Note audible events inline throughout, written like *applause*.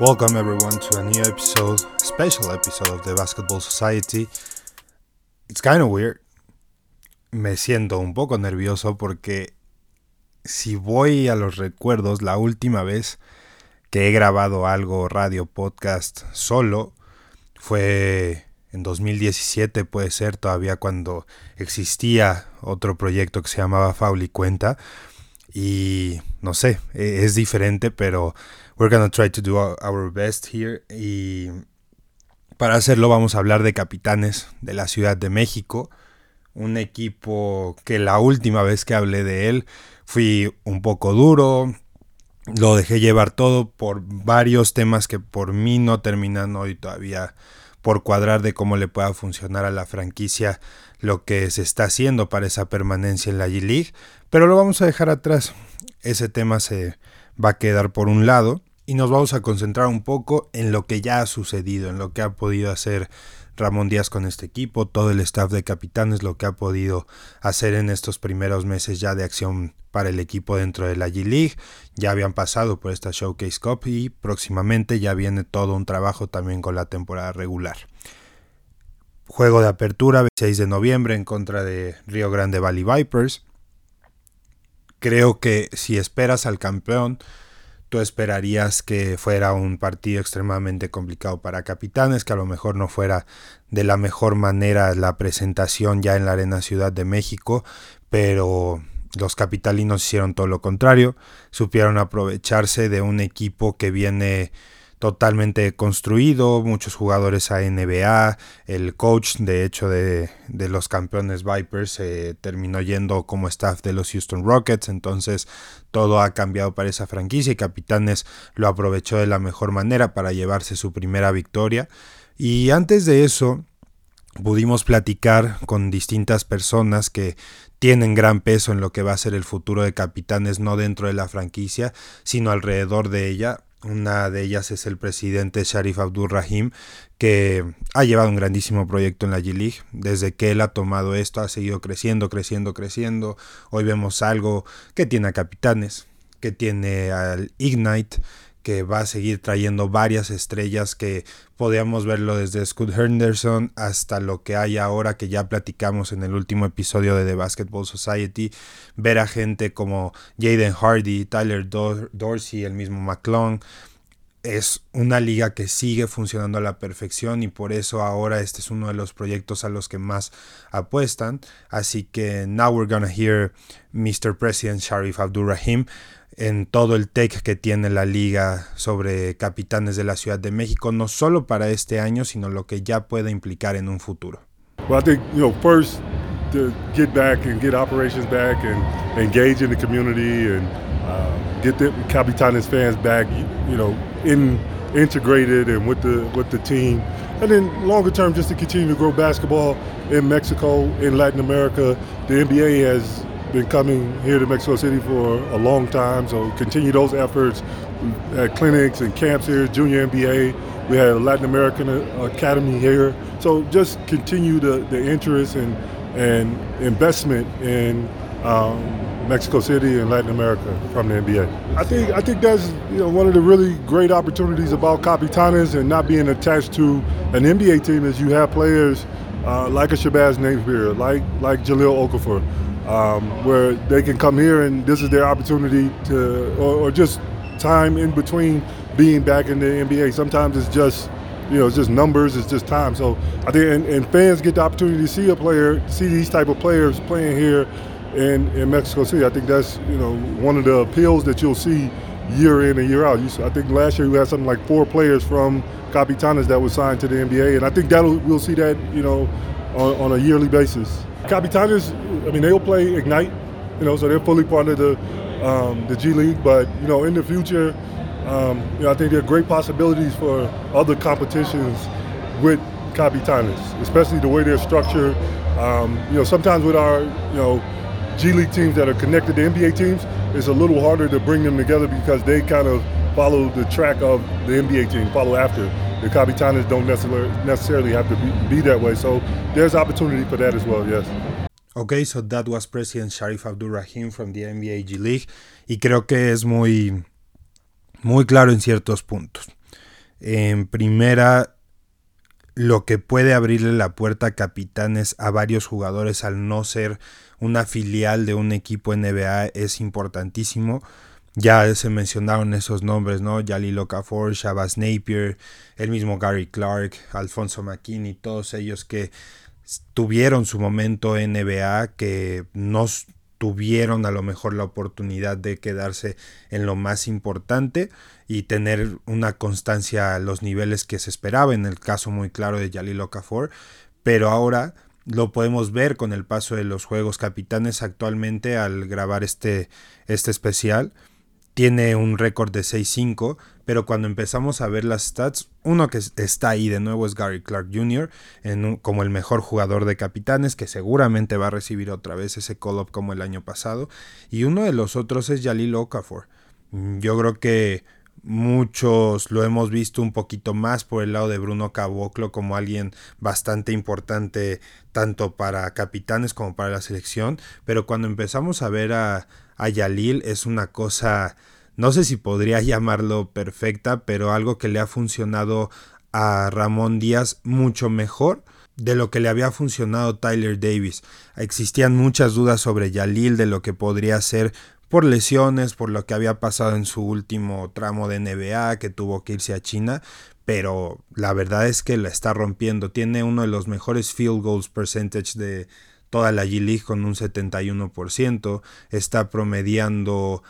Welcome everyone to a new episode, special episode of the Basketball Society. It's kind of weird. Me siento un poco nervioso porque si voy a los recuerdos, la última vez que he grabado algo radio podcast solo fue en 2017, puede ser todavía cuando existía otro proyecto que se llamaba Faul y Cuenta. Y no sé, e, es diferente, pero we're gonna try to do our best here. Y para hacerlo vamos a hablar de Capitanes de la Ciudad de México. Un equipo que la última vez que hablé de él fui un poco duro. Lo dejé llevar todo por varios temas que por mí no terminan hoy todavía por cuadrar de cómo le pueda funcionar a la franquicia lo que se está haciendo para esa permanencia en la G-League. Pero lo vamos a dejar atrás. Ese tema se va a quedar por un lado y nos vamos a concentrar un poco en lo que ya ha sucedido, en lo que ha podido hacer Ramón Díaz con este equipo, todo el staff de capitanes, lo que ha podido hacer en estos primeros meses ya de acción para el equipo dentro de la G-League. Ya habían pasado por esta Showcase Cup y próximamente ya viene todo un trabajo también con la temporada regular. Juego de apertura 6 de noviembre en contra de Río Grande Valley Vipers. Creo que si esperas al campeón, tú esperarías que fuera un partido extremadamente complicado para Capitanes, que a lo mejor no fuera de la mejor manera la presentación ya en la Arena Ciudad de México, pero los capitalinos hicieron todo lo contrario, supieron aprovecharse de un equipo que viene totalmente construido, muchos jugadores a NBA, el coach de hecho de, los campeones Vipers se terminó yendo como staff de los Houston Rockets, entonces todo ha cambiado para esa franquicia y Capitanes lo aprovechó de la mejor manera para llevarse su primera victoria. Y antes de eso, pudimos platicar con distintas personas que tienen gran peso en lo que va a ser el futuro de Capitanes, no dentro de la franquicia, sino alrededor de ella. Una de ellas es el presidente Sharif Abdul Rahim, que ha llevado un grandísimo proyecto en la G-League. Desde que él ha tomado esto, ha seguido creciendo, creciendo, creciendo. Hoy vemos algo que tiene a Capitanes, que tiene al Ignite, que va a seguir trayendo varias estrellas que podíamos verlo desde Scott Henderson hasta lo que hay ahora que ya platicamos en el último episodio de The Basketball Society, ver a gente como Jaden Hardy, Tyler Dorsey, el mismo McClung, es una liga que sigue funcionando a la perfección y por eso ahora este es uno de los proyectos a los que más apuestan. Así que now we're gonna hear Mr. President Sharif Abdurrahim en todo el tech que tiene la liga sobre capitanes de la Ciudad de México, no solo para este año, sino lo que ya puede implicar en un futuro. Well, I think, you know, first to get back and get operations back and engage in the community and uh, get the Capitanes fans back, you know, in integrated and with the with the team. And then longer term, just to continue to grow basketball in Mexico, in Latin America. The NBA has been coming here to Mexico City for a long time, so continue those efforts. We've had clinics and camps here, junior NBA. We had a Latin American Academy here. So just continue the, the interest and, and investment in um, Mexico City and Latin America from the NBA. I think I think that's you know one of the really great opportunities about Capitanes and not being attached to an NBA team is you have players uh, like a Shabazz Napier, like like Jaleel Okafor, um, where they can come here and this is their opportunity to, or, or, just time in between being back in the NBA. Sometimes it's just, you know, it's just numbers, it's just time. So I think, and, and fans get the opportunity to see a player, see these type of players playing here in, in Mexico City. I think that's, you know, one of the appeals that you'll see year in and year out. You, I think last year we had something like four players from Capitanes that was signed to the NBA, and I think that we'll see that, you know, on, on a yearly basis. Capitanes, I mean, they'll play Ignite, you know, so they're fully part of the um, the G League. But you know, in the future, um, you know, I think there are great possibilities for other competitions with Capitanes, especially the way they're structured. Um, you know, sometimes with our you know G League teams that are connected to NBA teams, it's a little harder to bring them together because they kind of follow the track of the NBA team, follow after. The Capitanes don't necessarily, necessarily have to be, be that way. So there's opportunity for that as well, yes. Okay, so that was President Sharif Abdul Rahim from the NBA G League y creo que es muy, muy claro en ciertos puntos. En primera, lo que puede abrirle la puerta a capitanes a varios jugadores al no ser una filial de un equipo NBA es importantísimo. Ya se mencionaron esos nombres, ¿no? Yali Okafor, Shabazz Napier, el mismo Gary Clark, Alfonso McKinney, todos ellos que tuvieron su momento en NBA, que no tuvieron a lo mejor la oportunidad de quedarse en lo más importante y tener una constancia a los niveles que se esperaba, en el caso muy claro de Yali Okafor, pero ahora lo podemos ver con el paso de los juegos capitanes actualmente al grabar este, este especial tiene un récord de 6-5, pero cuando empezamos a ver las stats, uno que está ahí de nuevo es Gary Clark Jr. Como el mejor jugador de capitanes, que seguramente va a recibir otra vez ese call-up como el año pasado, y uno de los otros es Jalil Okafor. Yo creo que muchos lo hemos visto un poquito más por el lado de Bruno Caboclo como alguien bastante importante tanto para capitanes como para la selección, pero cuando empezamos a ver a a Yalil es una cosa, no sé si podría llamarlo perfecta, pero algo que le ha funcionado a Ramón Díaz mucho mejor de lo que le había funcionado Tyler Davis. Existían muchas dudas sobre Yalil, de lo que podría ser por lesiones, por lo que había pasado en su último tramo de NBA, que tuvo que irse a China, pero la verdad es que la está rompiendo. Tiene uno de los mejores field goals percentage de, toda la G-League con un 71%, está promediando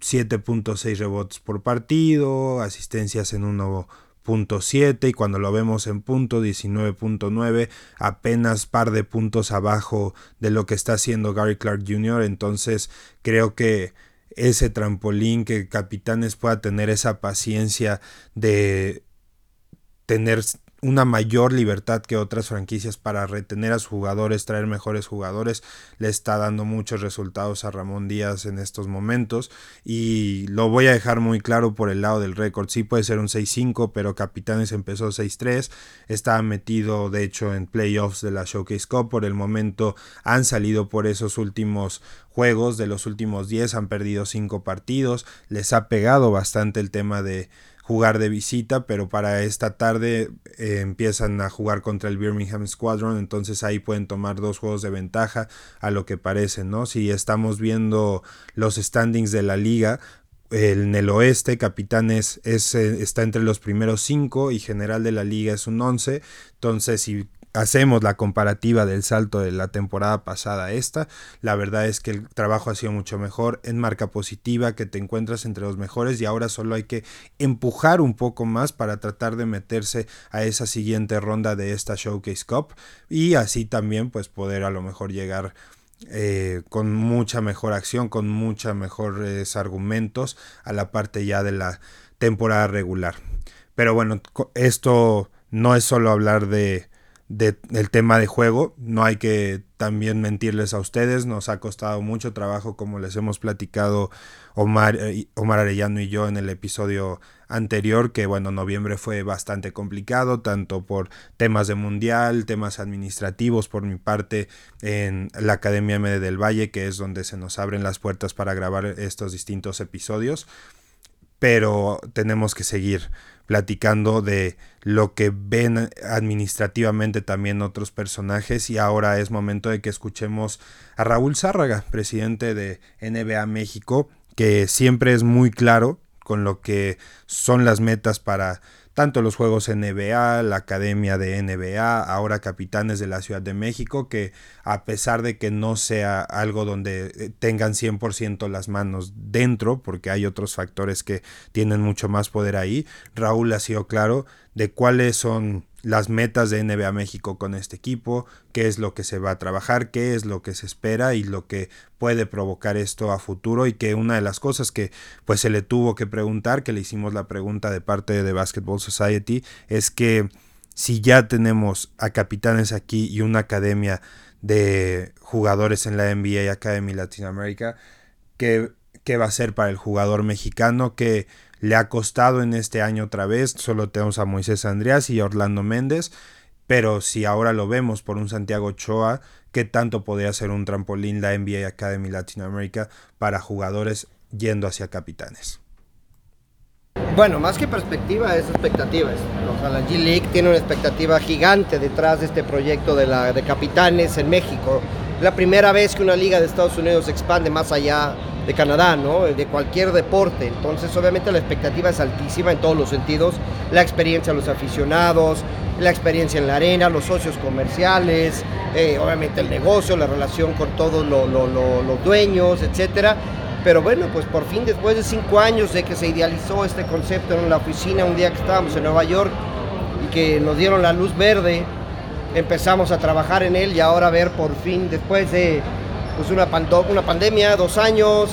7.6 rebotes por partido, asistencias en 1.7 y cuando lo vemos en punto 19.9, apenas par de puntos abajo de lo que está haciendo Gary Clark Jr. Entonces creo que ese trampolín, que Capitanes pueda tener esa paciencia de tener una mayor libertad que otras franquicias para retener a sus jugadores, traer mejores jugadores. Le está dando muchos resultados a Ramón Díaz en estos momentos y lo voy a dejar muy claro por el lado del récord. Sí puede ser un 6-5, pero Capitanes empezó 6-3. Estaba metido de hecho en playoffs de la Showcase Cup. Por el momento han salido por esos últimos juegos de los últimos 10, han perdido 5 partidos. Les ha pegado bastante el tema de jugar de visita, pero para esta tarde eh, empiezan a jugar contra el Birmingham Squadron, entonces ahí pueden tomar dos juegos de ventaja a lo que parece, ¿no? Si estamos viendo los standings de la liga, en el oeste, Capitanes es, eh, está entre los primeros cinco y general de la liga es un 11. Entonces, si hacemos la comparativa del salto de la temporada pasada a esta, la verdad es que el trabajo ha sido mucho mejor en marca positiva, que te encuentras entre los mejores y ahora solo hay que empujar un poco más para tratar de meterse a esa siguiente ronda de esta Showcase Cup y así también pues poder a lo mejor llegar eh, con mucha mejor acción, con muchos mejores argumentos a la parte ya de la temporada regular. Pero bueno, esto no es solo hablar de del tema de juego. No hay que también mentirles a ustedes. Nos ha costado mucho trabajo, como les hemos platicado Omar, eh, Omar Arellano y yo en el episodio anterior, que bueno, noviembre fue bastante complicado, tanto por temas de mundial, temas administrativos por mi parte en la Academia MD del Valle, que es donde se nos abren las puertas para grabar estos distintos episodios. Pero tenemos que seguir platicando de lo que ven administrativamente también otros personajes y ahora es momento de que escuchemos a Raúl Zárraga, presidente de NBA México, que siempre es muy claro con lo que son las metas para tanto los juegos NBA, la academia de NBA, ahora capitanes de la Ciudad de México, que a pesar de que no sea algo donde eh, tengan 100% las manos dentro, porque hay otros factores que tienen mucho más poder ahí, Raúl ha sido claro de cuáles son las metas de NBA México con este equipo, qué es lo que se va a trabajar, qué es lo que se espera y lo que puede provocar esto a futuro y que una de las cosas que pues se le tuvo que preguntar, que le hicimos la pregunta de parte de Basketball Society, es que si ya tenemos a capitanes aquí y una academia de jugadores en la NBA Academy Latinoamérica, ¿qué, qué va a ser para el jugador mexicano? que le ha costado en este año otra vez. Solo tenemos a Moisés Andreas y a Orlando Méndez. Pero si ahora lo vemos por un Santiago Ochoa, ¿qué tanto podría ser un trampolín la NBA Academy Latinoamérica para jugadores yendo hacia capitanes? Bueno, más que perspectiva es expectativa. O la G-League tiene una expectativa gigante detrás de este proyecto de, la, de capitanes en México. La primera vez que una liga de Estados Unidos se expande más allá de Canadá, ¿no? De cualquier deporte. Entonces, obviamente la expectativa es altísima en todos los sentidos. La experiencia de los aficionados, la experiencia en la arena, los socios comerciales, eh, obviamente el negocio, la relación con todos los dueños, etcétera. Pero bueno, pues por fin, después de cinco años de que se idealizó este concepto en la oficina, un día que estábamos en Nueva York y que nos dieron la luz verde, empezamos a trabajar en él y ahora ver por fin, después de pues una, una pandemia, dos años,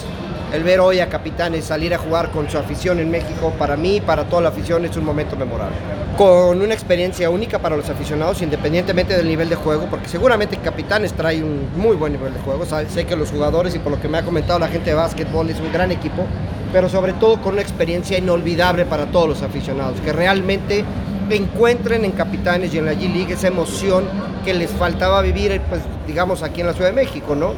el ver hoy a Capitanes salir a jugar con su afición en México, para mí, para toda la afición, es un momento memorable. Con una experiencia única para los aficionados, independientemente del nivel de juego, porque seguramente Capitanes trae un muy buen nivel de juego. Sé que los jugadores, y por lo que me ha comentado la gente de básquetbol, es un gran equipo, pero sobre todo con una experiencia inolvidable para todos los aficionados, que realmente encuentren en Capitanes y en la G-League esa emoción que les faltaba vivir, pues digamos, aquí en la Ciudad de México, ¿no?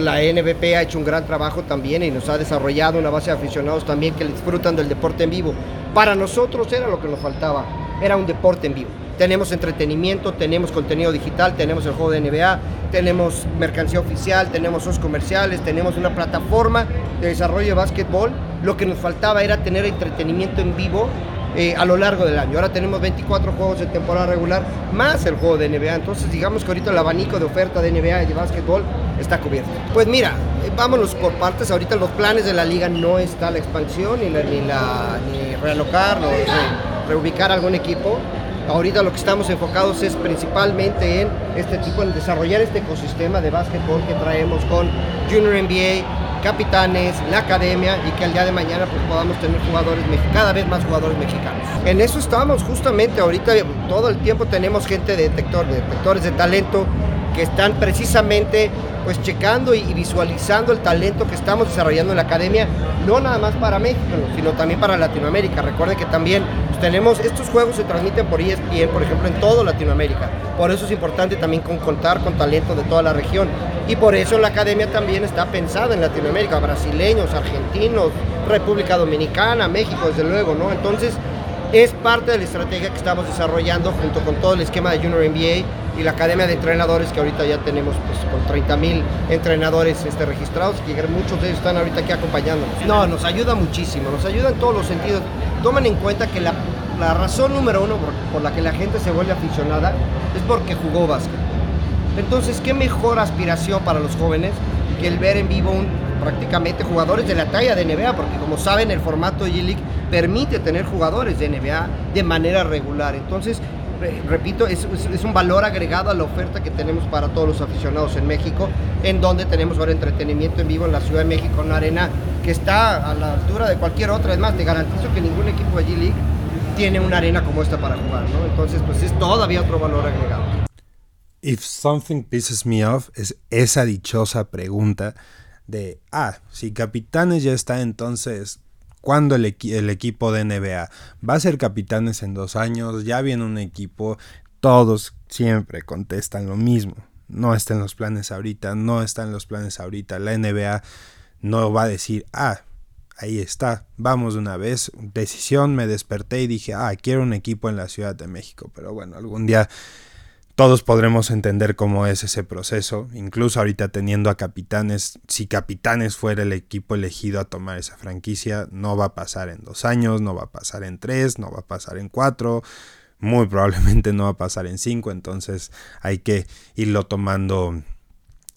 La NBP ha hecho un gran trabajo también y nos ha desarrollado una base de aficionados también que disfrutan del deporte en vivo. Para nosotros era lo que nos faltaba, era un deporte en vivo. Tenemos entretenimiento, tenemos contenido digital, tenemos el juego de NBA, tenemos mercancía oficial, tenemos sus comerciales, tenemos una plataforma de desarrollo de básquetbol. Lo que nos faltaba era tener entretenimiento en vivo eh, a lo largo del año. Ahora tenemos 24 juegos de temporada regular más el juego de NBA. Entonces digamos que ahorita el abanico de oferta de NBA y de básquetbol está cubierto. Pues mira, eh, vámonos por partes. Ahorita los planes de la liga no está la expansión ni, la, ni, la, realocar, o reubicar algún equipo. Ahorita lo que estamos enfocados es principalmente en este tipo, en desarrollar este ecosistema de básquetbol que traemos con Junior NBA, capitanes, la academia y que al día de mañana pues podamos tener jugadores, cada vez más jugadores mexicanos. En eso estamos justamente, ahorita todo el tiempo tenemos gente de detector, de detectores de talento que están precisamente pues checando y visualizando el talento que estamos desarrollando en la academia, no nada más para México, sino también para Latinoamérica. Recuerden que también pues, tenemos, estos juegos se transmiten por ESPN, por ejemplo, en toda Latinoamérica. Por eso es importante también contar con talento de toda la región. Y por eso la academia también está pensada en Latinoamérica, brasileños, argentinos, República Dominicana, México, desde luego, ¿no? Entonces, es parte de la estrategia que estamos desarrollando junto con todo el esquema de Junior NBA y la academia de entrenadores que ahorita ya tenemos pues, con 30 mil entrenadores este, registrados, que muchos de ellos están ahorita aquí acompañándonos. No, nos ayuda muchísimo, nos ayuda en todos los sentidos. Tomen en cuenta que la, razón número uno por, la que la gente se vuelve aficionada es porque jugó básquet. Entonces, ¿qué mejor aspiración para los jóvenes que el ver en vivo un, prácticamente jugadores de la talla de NBA? Porque como saben, el formato G-League permite tener jugadores de NBA de manera regular. Entonces, repito, es, un valor agregado a la oferta que tenemos para todos los aficionados en México, en donde tenemos ahora entretenimiento en vivo en la Ciudad de México, una arena que está a la altura de cualquier otra. Es más, te garantizo que ningún equipo de G-League tiene una arena como esta para jugar, ¿no? Entonces, pues es todavía otro valor agregado. If something pisses me off es esa dichosa pregunta de, ah, si Capitanes ya está, entonces ¿Cuándo el, equipo de NBA? Va a ser capitanes en dos años, ya viene un equipo, todos siempre contestan lo mismo. No está en los planes ahorita, no está en los planes ahorita. La NBA no va a decir, ah, ahí está, vamos de una vez. Decisión, me desperté y dije, ah, quiero un equipo en la Ciudad de México. Pero bueno, algún día todos podremos entender cómo es ese proceso, incluso ahorita teniendo a capitanes, si capitanes fuera el equipo elegido a tomar esa franquicia, no va a pasar en dos años, no va a pasar en tres, no va a pasar en cuatro, muy probablemente no va a pasar en cinco, entonces hay que irlo tomando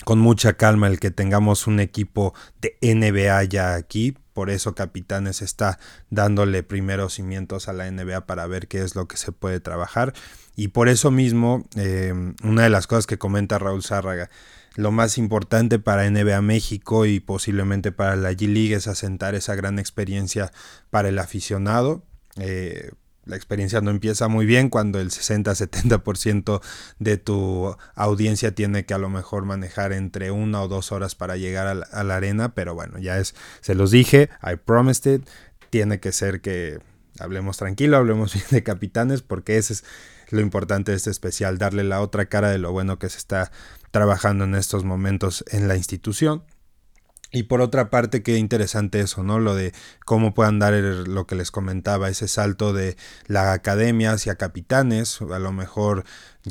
con mucha calma el que tengamos un equipo de NBA ya aquí. Por eso Capitanes está dándole primeros cimientos a la NBA para ver qué es lo que se puede trabajar. Y por eso mismo, eh, una de las cosas que comenta Raúl Zárraga, lo más importante para NBA México y posiblemente para la G-League es asentar esa gran experiencia para el aficionado. Eh, la experiencia no empieza muy bien cuando el 60-70% de tu audiencia tiene que a lo mejor manejar entre una o dos horas para llegar a la, arena, pero bueno, ya es, se los dije, I promised it, tiene que ser que hablemos tranquilo, hablemos *laughs* bien de capitanes, porque ese es lo importante de este especial, darle la otra cara de lo bueno que se está trabajando en estos momentos en la institución. Y por otra parte, qué interesante eso, ¿no? Lo de cómo puedan dar lo que les comentaba, ese salto de la academia hacia capitanes, a lo mejor,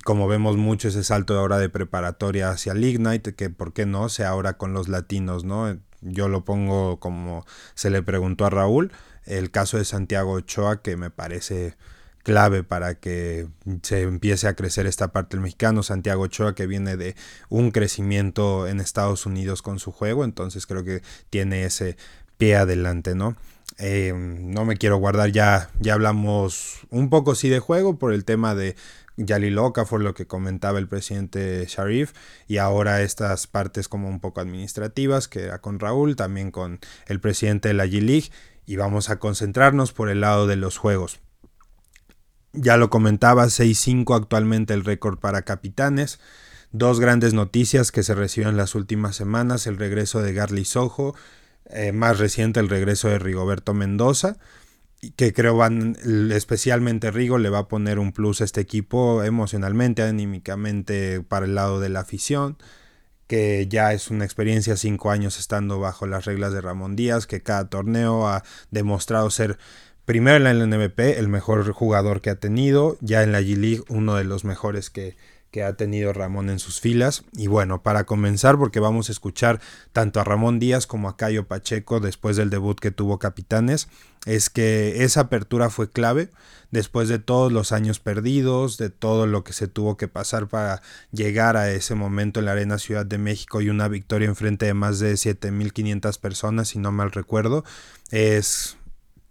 como vemos mucho, ese salto ahora de preparatoria hacia Lignite, que por qué no, sea ahora con los latinos, ¿no? Yo lo pongo como se le preguntó a Raúl, el caso de Santiago Ochoa, que me parece clave para que se empiece a crecer esta parte del mexicano. Santiago Ochoa que viene de un crecimiento en Estados Unidos con su juego, entonces creo que tiene ese pie adelante, ¿no? Eh, no me quiero guardar, ya, ya hablamos un poco sí de juego por el tema de Yali Loca, fue lo que comentaba el presidente Sharif, y ahora estas partes como un poco administrativas, que era con Raúl, también con el presidente de la G-League, y vamos a concentrarnos por el lado de los juegos. Ya lo comentaba, 6-5 actualmente el récord para capitanes. Dos grandes noticias que se recibieron las últimas semanas, el regreso de Garly Sojo, eh, más reciente el regreso de Rigoberto Mendoza, que creo van, especialmente Rigo le va a poner un plus a este equipo emocionalmente, anímicamente para el lado de la afición, que ya es una experiencia cinco años estando bajo las reglas de Ramón Díaz, que cada torneo ha demostrado ser primero en la LNVP, el mejor jugador que ha tenido, ya en la G-League, uno de los mejores que, que ha tenido Ramón en sus filas. Y bueno, para comenzar, porque vamos a escuchar tanto a Ramón Díaz como a Cayo Pacheco después del debut que tuvo Capitanes, es que esa apertura fue clave después de todos los años perdidos, de todo lo que se tuvo que pasar para llegar a ese momento en la Arena Ciudad de México y una victoria en frente de más de 7.500 personas, si no mal recuerdo, es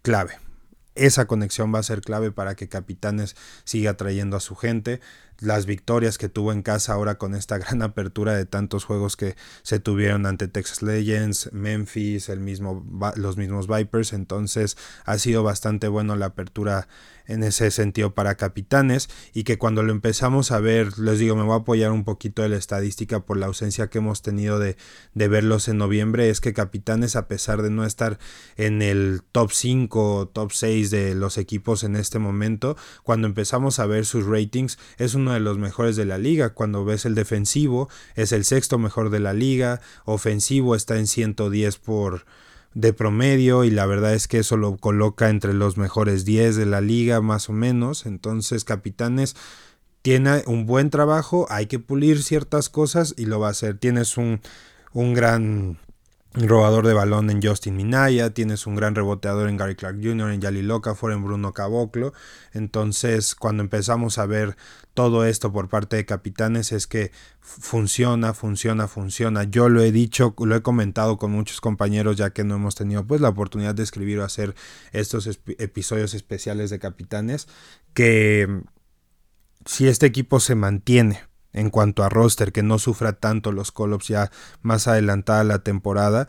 clave esa conexión va a ser clave para que Capitanes siga trayendo a su gente. Las victorias que tuvo en casa ahora con esta *laughs* gran apertura de tantos juegos que se tuvieron ante Texas Legends, Memphis, el mismo, los mismos Vipers. Entonces ha sido bastante bueno la apertura en ese sentido para capitanes y que cuando lo empezamos a ver, les digo, me voy a apoyar un poquito de la estadística por la ausencia que hemos tenido de, de verlos en noviembre, es que capitanes a pesar de no estar en el top 5 top 6 de los equipos en este momento, cuando empezamos a ver sus ratings es uno de los mejores de la liga, cuando ves el defensivo es el sexto mejor de la liga, ofensivo está en 110 por de promedio y la verdad es que eso lo coloca entre los mejores 10 de la liga más o menos. Entonces Capitanes tiene un buen trabajo, hay que pulir ciertas cosas y lo va a hacer. Tienes un, un gran robador de balón en Justin Minaya, tienes un gran reboteador en Gary Clark Jr., en Yali Locafor, en Bruno Caboclo. Entonces, cuando empezamos a ver todo esto por parte de capitanes es que funciona, funciona, funciona. Yo lo he dicho, lo he comentado con muchos compañeros ya que no hemos tenido pues la oportunidad de escribir o hacer estos episodios especiales de capitanes que si este equipo se mantiene en cuanto a roster, que no sufra tanto los call ya más adelantada la temporada.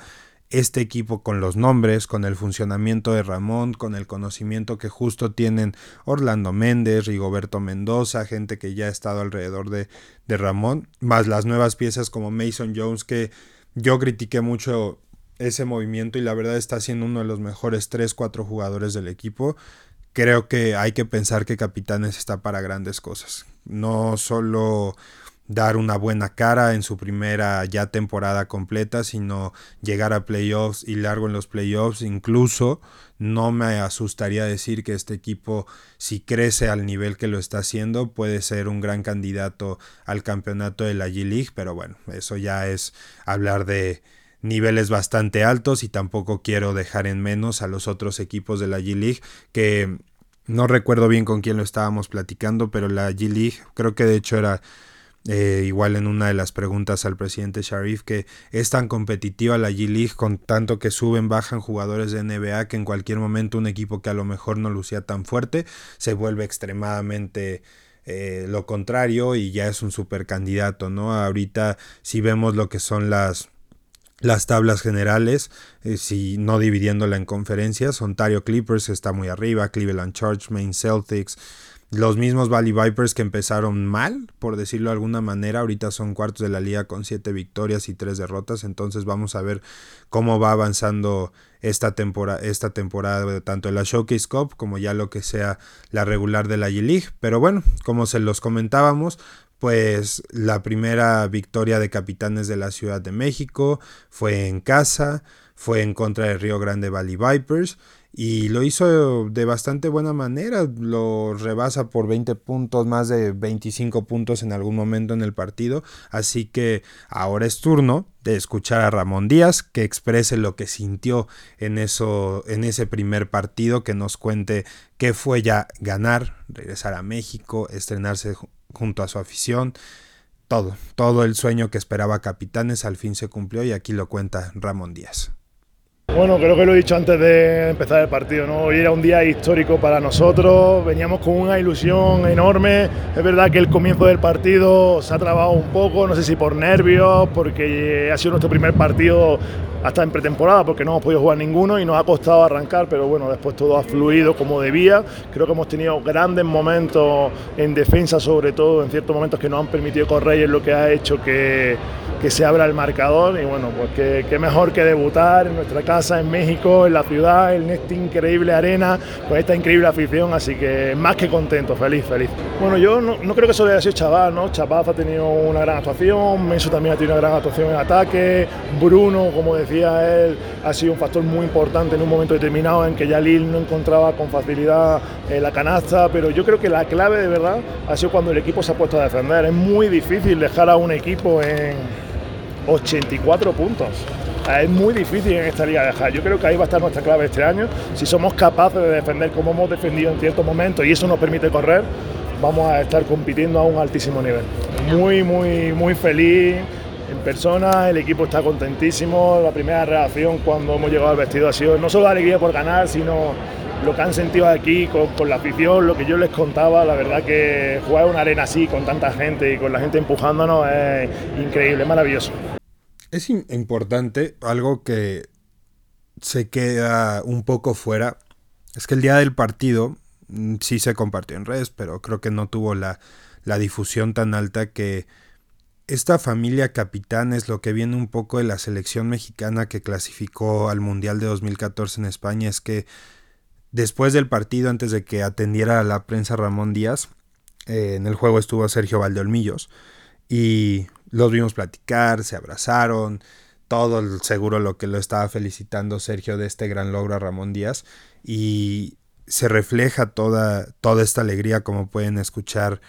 Este equipo con los nombres, con el funcionamiento de Ramón, con el conocimiento que justo tienen Orlando Méndez, Rigoberto Mendoza, gente que ya ha estado alrededor de, de Ramón, más las nuevas piezas como Mason Jones, que yo critiqué mucho ese movimiento y la verdad está siendo uno de los mejores 3-4 jugadores del equipo. Creo que hay que pensar que Capitanes está para grandes cosas. No solo dar una buena cara en su primera ya temporada completa, sino llegar a playoffs y largo en los playoffs. Incluso no me asustaría decir que este equipo, si crece al nivel que lo está haciendo, puede ser un gran candidato al campeonato de la G-League, pero bueno, eso ya es hablar de niveles bastante altos y tampoco quiero dejar en menos a los otros equipos de la G-League que no recuerdo bien con quién lo estábamos platicando, pero la G-League, creo que de hecho era eh, igual en una de las preguntas al presidente Sharif, que es tan competitiva la G-League con tanto que suben, bajan jugadores de NBA que en cualquier momento un equipo que a lo mejor no lucía tan fuerte se vuelve extremadamente eh, lo contrario y ya es un super candidato, ¿no? Ahorita si vemos lo que son las las tablas generales, eh, si no dividiéndola en conferencias, Ontario Clippers está muy arriba, Cleveland Charge, Maine Celtics, los mismos Valley Vipers que empezaron mal, por decirlo de alguna manera, ahorita son cuartos de la liga con siete victorias y tres derrotas, entonces vamos a ver cómo va avanzando esta temporada, esta temporada tanto en la Showcase Cup como ya lo que sea la regular de la G-League, pero bueno, como se los comentábamos, pues la primera victoria de capitanes de la Ciudad de México fue en casa, fue en contra de Río Grande Valley Vipers y lo hizo de bastante buena manera, lo rebasa por 20 puntos, más de 25 puntos en algún momento en el partido, así que ahora es turno de escuchar a Ramón Díaz que exprese lo que sintió en eso en ese primer partido, que nos cuente qué fue ya ganar, regresar a México, estrenarse junto a su afición, todo, todo el sueño que esperaba Capitanes al fin se cumplió y aquí lo cuenta Ramón Díaz. Bueno, creo que lo he dicho antes de empezar el partido, ¿no? Hoy era un día histórico para nosotros, veníamos con una ilusión enorme. Es verdad que el comienzo del partido se ha trabado un poco, no sé si por nervios, porque ha sido nuestro primer partido hasta en pretemporada, porque no hemos podido jugar ninguno y nos ha costado arrancar, pero bueno, después todo ha fluido como debía. Creo que hemos tenido grandes momentos en defensa, sobre todo en ciertos momentos que nos han permitido correr y es lo que ha hecho que, que se abra el marcador. Y bueno, pues qué, mejor que debutar en nuestra casa, en México, en la ciudad, en esta increíble arena, con esta increíble afición. Así que más que contento, feliz, feliz. Bueno, yo no, creo que solo haya sido Chaval, ¿no? Chaval ha tenido una gran actuación, Menso también ha tenido una gran actuación en ataque, Bruno, como decía él, ha sido un factor muy importante en un momento determinado en que Yalil no encontraba con facilidad eh, la canasta, pero yo creo que la clave de verdad ha sido cuando el equipo se ha puesto a defender. Es muy difícil dejar a un equipo en 84 puntos. Es muy difícil en esta liga dejar. Yo creo que ahí va a estar nuestra clave este año. Si somos capaces de defender como hemos defendido en ciertos momentos y eso nos permite correr, vamos a estar compitiendo a un altísimo nivel. Muy, muy, muy feliz en persona, el equipo está contentísimo. La primera reacción cuando hemos llegado al vestido ha sido no solo alegría por ganar, sino lo que han sentido aquí con, la afición, lo que yo les contaba, la verdad que jugar una arena así con tanta gente y con la gente empujándonos es increíble, maravilloso. Es importante, algo que se queda un poco fuera, es que el día del partido mm, sí se compartió en redes, pero creo que no tuvo la, la difusión tan alta que esta familia capitán es lo que viene un poco de la selección mexicana que clasificó al Mundial de 2014 en España, es que después del partido, antes de que atendiera a la prensa Ramón Díaz, eh, en el juego estuvo Sergio Valdeolmillos y los vimos platicar, se abrazaron, todo seguro lo que lo estaba felicitando Sergio de este gran logro a Ramón Díaz y se refleja toda, toda esta alegría como pueden escuchar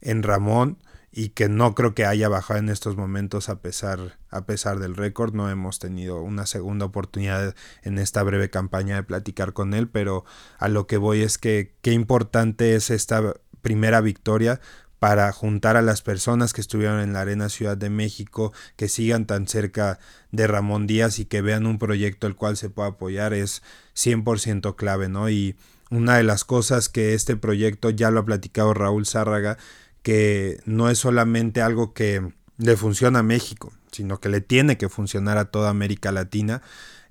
en Ramón y que no creo que haya bajado en estos momentos a pesar, a pesar del récord. No hemos tenido una segunda oportunidad en esta breve campaña de platicar con él, pero a lo que voy es que qué importante es esta primera victoria para juntar a las personas que estuvieron en la Arena Ciudad de México, que sigan tan cerca de Ramón Díaz y que vean un proyecto el cual se pueda apoyar es 100% clave, ¿no? Y una de las cosas que este proyecto ya lo ha platicado Raúl Zárraga, que no es solamente algo que le funciona a México, sino que le tiene que funcionar a toda América Latina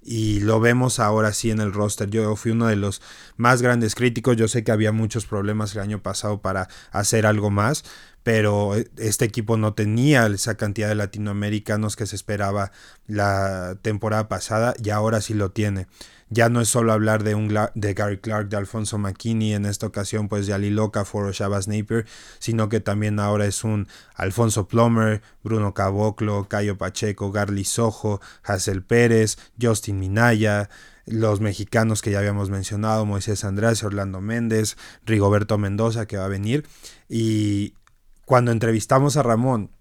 y lo vemos ahora sí en el roster. Yo fui uno de los más grandes críticos. Yo sé que había muchos problemas el año pasado para hacer algo más, pero este equipo no tenía esa cantidad de latinoamericanos que se esperaba la temporada pasada y ahora sí lo tiene ya no es solo hablar de, un, de Gary Clark, de Alfonso McKinney, en esta ocasión pues de Ali Loca, Foro Shabazz Napier, sino que también ahora es un Alfonso Plomer, Bruno Caboclo, Cayo Pacheco, Garly Sojo, Hazel Pérez, Justin Minaya, los mexicanos que ya habíamos mencionado, Moisés Andrés, Orlando Méndez, Rigoberto Mendoza que va a venir. Y cuando entrevistamos a Ramón,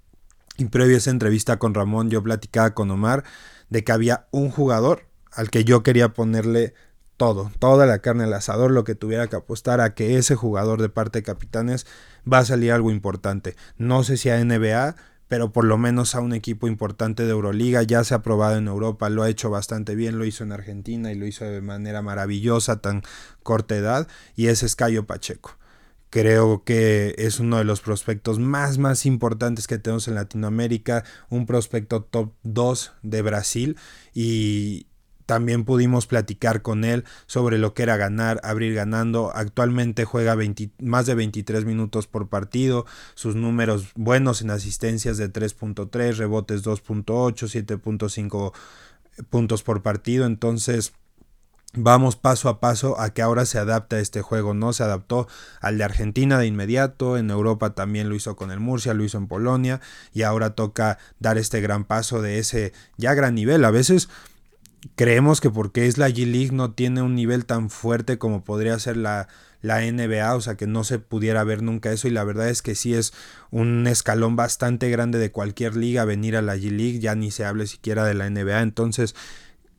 y previo a esa entrevista con Ramón, yo platicaba con Omar de que había un jugador al que yo quería ponerle todo, toda la carne al asador, lo que tuviera que apostar a que ese jugador de parte de capitanes va a salir algo importante. No sé si a NBA, pero por lo menos a un equipo importante de Euroliga, ya se ha probado en Europa, lo ha hecho bastante bien, lo hizo en Argentina y lo hizo de manera maravillosa, tan corta edad, y ese es Cayo Pacheco. Creo que es uno de los prospectos más, más importantes que tenemos en Latinoamérica, un prospecto top 2 de Brasil y, también pudimos platicar con él sobre lo que era ganar, abrir ganando. Actualmente juega más de 23 minutos por partido. Sus números buenos en asistencias de 3.3, rebotes 2.8, 7.5 puntos por partido. Entonces vamos paso a paso a que ahora se adapta a este juego, ¿no? Se adaptó al de Argentina de inmediato, en Europa también lo hizo con el Murcia, lo hizo en Polonia y ahora toca dar este gran paso de ese ya gran nivel. A veces creemos que porque es la G-League no tiene un nivel tan fuerte como podría ser la, la NBA, o sea que no se pudiera ver nunca eso y la verdad es que sí es un escalón bastante grande de cualquier liga venir a la G-League, ya ni se hable siquiera de la NBA, entonces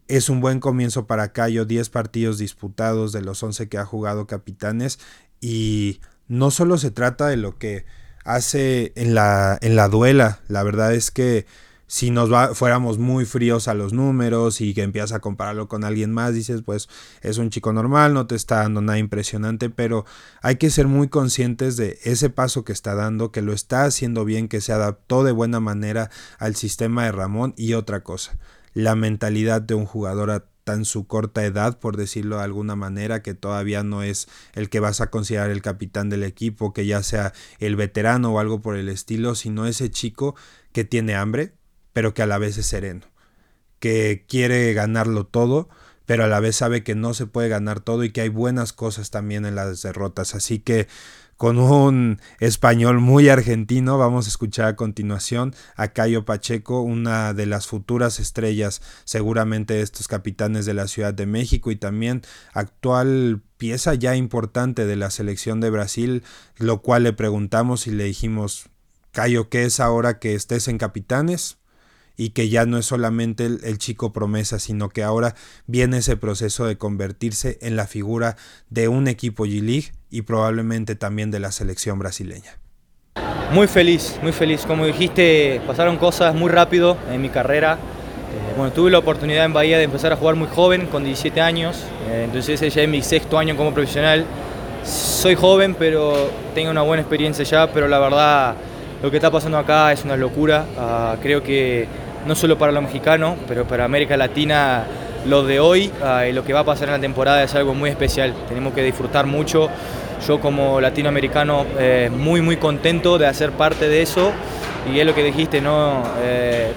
es un buen comienzo para Cayo, 10 partidos disputados de los 11 que ha jugado Capitanes y no solo se trata de lo que hace en la, en la duela, la verdad es que si nos va, fuéramos muy fríos a los números y que empiezas a compararlo con alguien más, dices, pues es un chico normal, no te está dando nada impresionante, pero hay que ser muy conscientes de ese paso que está dando, que lo está haciendo bien, que se adaptó de buena manera al sistema de Ramón y otra cosa la mentalidad de un jugador a tan su corta edad, por decirlo de alguna manera, que todavía no es el que vas a considerar el capitán del equipo, que ya sea el veterano o algo por el estilo, sino ese chico que tiene hambre, pero que a la vez es sereno, que quiere ganarlo todo, pero a la vez sabe que no se puede ganar todo y que hay buenas cosas también en las derrotas. Así que con un español muy argentino. Vamos a escuchar a continuación a Cayo Pacheco, una de las futuras estrellas seguramente de estos capitanes de la Ciudad de México y también actual pieza ya importante de la selección de Brasil, lo cual le preguntamos y le dijimos, Cayo, ¿qué es ahora que estés en capitanes? Y que ya no es solamente el, chico promesa, sino que ahora viene ese proceso de convertirse en la figura de un equipo G-League y probablemente también de la selección brasileña. Muy feliz, muy feliz. Como dijiste, pasaron cosas muy rápido en mi carrera. Eh, bueno, tuve la oportunidad en Bahía de empezar a jugar muy joven, con 17 años. Eh, entonces ya es mi sexto año como profesional. Soy joven, pero tengo una buena experiencia ya, pero la verdad lo que está pasando acá es una locura. Ah, creo que no solo para los mexicanos, pero para América Latina lo de hoy ah, y lo que va a pasar en la temporada es algo muy especial. Tenemos que disfrutar mucho. Yo como latinoamericano eh, muy muy contento de hacer parte de eso y es lo que dijiste, no, eh,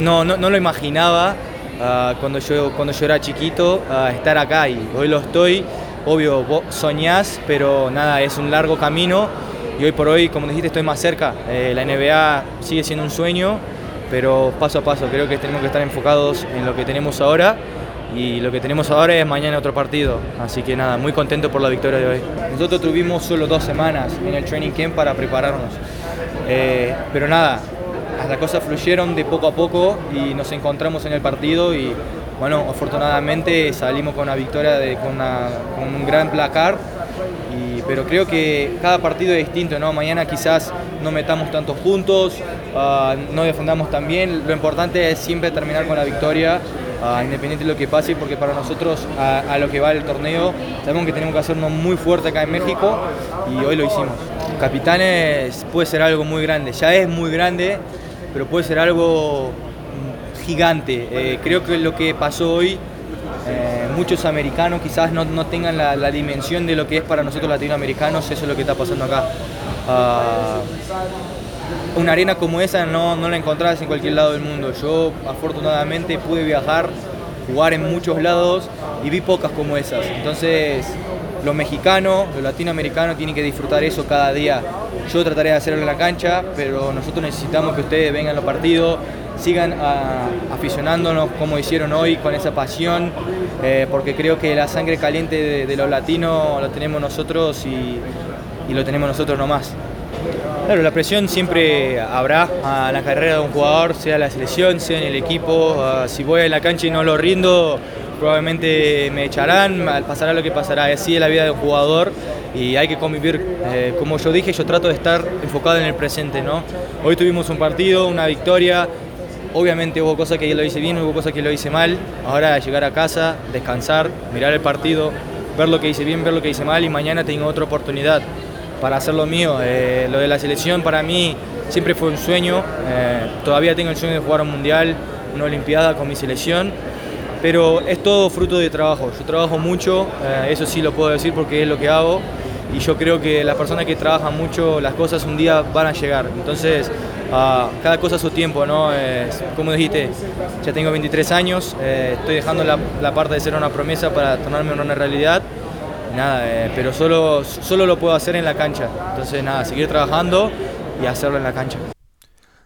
no, no, lo imaginaba ah, cuando, yo, cuando yo era chiquito ah, estar acá y hoy lo estoy. Obvio, vos soñás, pero nada, es un largo camino y hoy por hoy, como dijiste, estoy más cerca. Eh, la NBA sigue siendo un sueño pero paso a paso creo que tenemos que estar enfocados en lo que tenemos ahora y lo que tenemos ahora es mañana otro partido, así que nada, muy contento por la victoria de hoy. Nosotros tuvimos solo dos semanas en el training camp para prepararnos, eh, pero nada, las cosas fluyeron de poco a poco y nos encontramos en el partido y bueno, afortunadamente salimos con una victoria, de, con, con un gran placar pero creo que cada partido es distinto, ¿no? Mañana quizás no metamos tantos puntos, ah, no defendamos tan bien, lo importante es siempre terminar con la victoria, uh, independiente de lo que pase, porque para nosotros a, lo que va el torneo sabemos que tenemos que hacernos muy fuerte acá en México y hoy lo hicimos. Capitanes puede ser algo muy grande, ya es muy grande, pero puede ser algo gigante. Eh, creo que lo que pasó hoy eh, muchos americanos quizás no, tengan la, dimensión de lo que es para nosotros latinoamericanos, eso es lo que está pasando acá. Ah, una arena como esa no, no la encontrás en cualquier lado del mundo. Yo afortunadamente pude viajar, jugar en muchos lados y vi pocas como esas. Entonces, los mexicanos, los latinoamericanos tienen que disfrutar eso cada día. Yo trataré de hacerlo en la cancha, pero nosotros necesitamos que ustedes vengan a los partidos, sigan ah, aficionándonos como hicieron hoy con esa pasión, eh, porque creo que la sangre caliente de, los latinos lo tenemos nosotros y, lo tenemos nosotros nomás. Claro, la presión siempre habrá a la carrera de un jugador, sea la selección, sea en el equipo. Ah, si voy a la cancha y no lo rindo, probablemente me echarán, pasará lo que pasará. Así es la vida de un jugador y hay que convivir. Eh, como yo dije, yo trato de estar enfocado en el presente. Hoy tuvimos un partido, una victoria, Obviamente hubo cosas que lo hice bien, hubo cosas que lo hice mal. Ahora llegar a casa, descansar, mirar el partido, ver lo que hice bien, ver lo que hice mal y mañana tengo otra oportunidad para hacer lo mío. Eh, lo de la selección para mí siempre fue un sueño. Eh, todavía tengo el sueño de jugar un mundial, una olimpiada con mi selección. Pero es todo fruto de trabajo. Yo trabajo mucho, eh, eso sí lo puedo decir porque es lo que hago. y yo creo que las personas que trabajan mucho, las cosas un día van a llegar. Entonces, cada cosa a su tiempo, ¿no? como dijiste, ya tengo 23 años, estoy dejando la, parte de ser una promesa para tornarme una realidad. Nada, eh, pero solo, solo lo puedo hacer en la cancha. Entonces, nada, seguir trabajando y hacerlo en la cancha.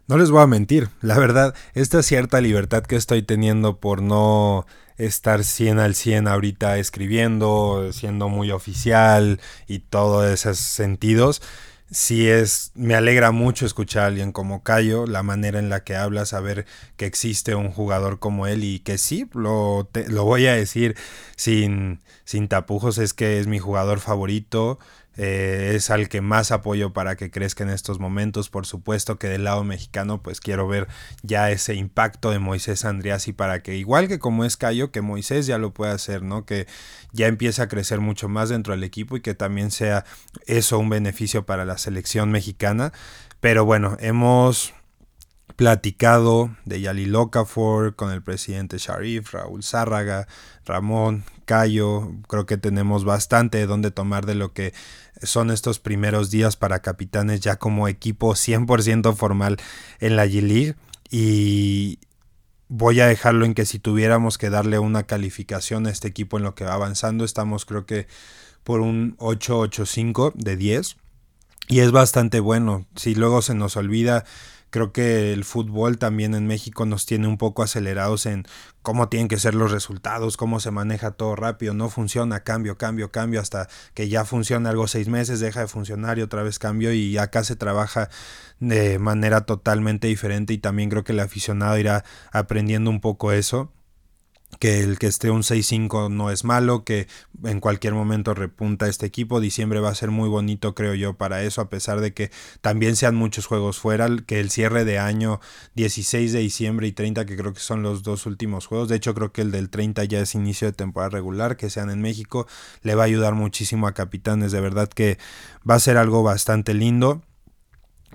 No les voy a mentir, la verdad, esta cierta libertad que estoy teniendo por no estar 100 al 100 ahorita escribiendo, siendo muy oficial y todos esos sentidos, sí es, me alegra mucho escuchar a alguien como Cayo, la manera en la que habla, saber que existe un jugador como él y que sí, lo, lo voy a decir sin, sin tapujos, es que es mi jugador favorito, eh, es al que más apoyo para que crezca en estos momentos. Por supuesto que del lado mexicano, pues quiero ver ya ese impacto de Moisés Andriasi para que, igual que como es Cayo, que Moisés ya lo pueda hacer, ¿no? Que ya empiece a crecer mucho más dentro del equipo y que también sea eso un beneficio para la selección mexicana. Pero bueno, hemos platicado de Yali Locafor con el presidente Sharif, Raúl Zárraga, Ramón, Cayo. Creo que tenemos bastante de dónde tomar de lo que son estos primeros días para capitanes ya como equipo 100% formal en la G-League. Y voy a dejarlo en que si tuviéramos que darle una calificación a este equipo en lo que va avanzando, estamos creo que por un 8-8-5 de 10. Y es bastante bueno. Si luego se nos olvida Creo que el fútbol también en México nos tiene un poco acelerados en cómo tienen que ser los resultados, cómo se maneja todo rápido, no funciona, cambio, cambio, cambio, hasta que ya funciona algo seis meses, deja de funcionar y otra vez cambio y acá se trabaja de manera totalmente diferente y también creo que el aficionado irá aprendiendo un poco eso que el que esté un 6-5 no es malo, que en cualquier momento repunta este equipo. Diciembre va a ser muy bonito, creo yo, para eso, a pesar de que también sean muchos juegos fuera, que el cierre de año 16 de diciembre y 30, que creo que son los dos últimos juegos. De hecho, creo que el del 30 ya es inicio de temporada regular, que sean en México, le va a ayudar muchísimo a Capitanes. De verdad que va a ser algo bastante lindo.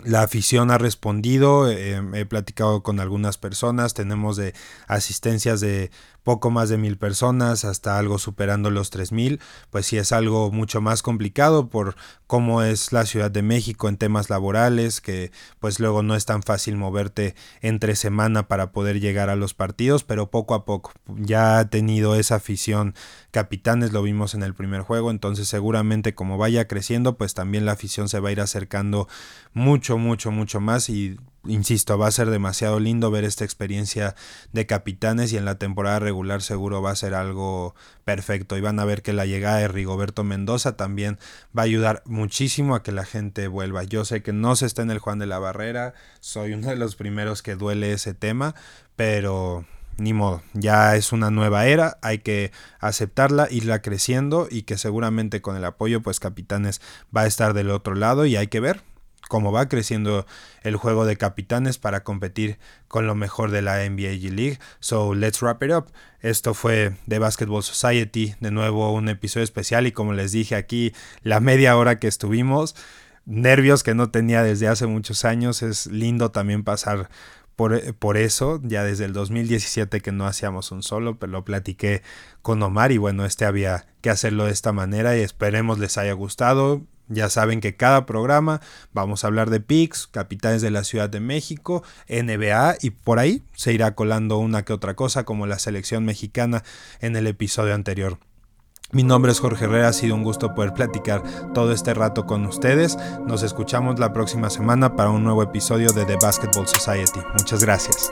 La afición ha respondido, eh, he platicado con algunas personas, tenemos de asistencias de poco más de mil personas hasta algo superando los tres mil, pues sí es algo mucho más complicado por cómo es la Ciudad de México en temas laborales, que pues luego no es tan fácil moverte entre semana para poder llegar a los partidos, pero poco a poco ya ha tenido esa afición capitanes, lo vimos en el primer juego, entonces seguramente como vaya creciendo, pues también la afición se va a ir acercando mucho, mucho, mucho más y insisto, va a ser demasiado lindo ver esta experiencia de capitanes y en la temporada regular seguro va a ser algo perfecto. Y van a ver que la llegada de Rigoberto Mendoza también va a ayudar muchísimo a que la gente vuelva. Yo sé que no se está en el Juan de la Barrera, soy uno de los primeros que duele ese tema, pero ni modo, ya es una nueva era, hay que aceptarla, irla creciendo y que seguramente con el apoyo pues Capitanes va a estar del otro lado y hay que ver cómo va creciendo el juego de capitanes para competir con lo mejor de la NBA G League. So let's wrap it up. Esto fue The Basketball Society, de nuevo un episodio especial y como les dije aquí, la media hora que estuvimos, nervios que no tenía desde hace muchos años, es lindo también pasar por, por, eso, ya desde el 2017 que no hacíamos un solo, pero lo platiqué con Omar y bueno, este había que hacerlo de esta manera y esperemos les haya gustado. Ya saben que cada programa vamos a hablar de PICS, capitales de la Ciudad de México, NBA y por ahí se irá colando una que otra cosa como la selección mexicana en el episodio anterior. Mi nombre es Jorge Herrera, ha sido un gusto poder platicar todo este rato con ustedes. Nos escuchamos la próxima semana para un nuevo episodio de The Basketball Society. Muchas gracias.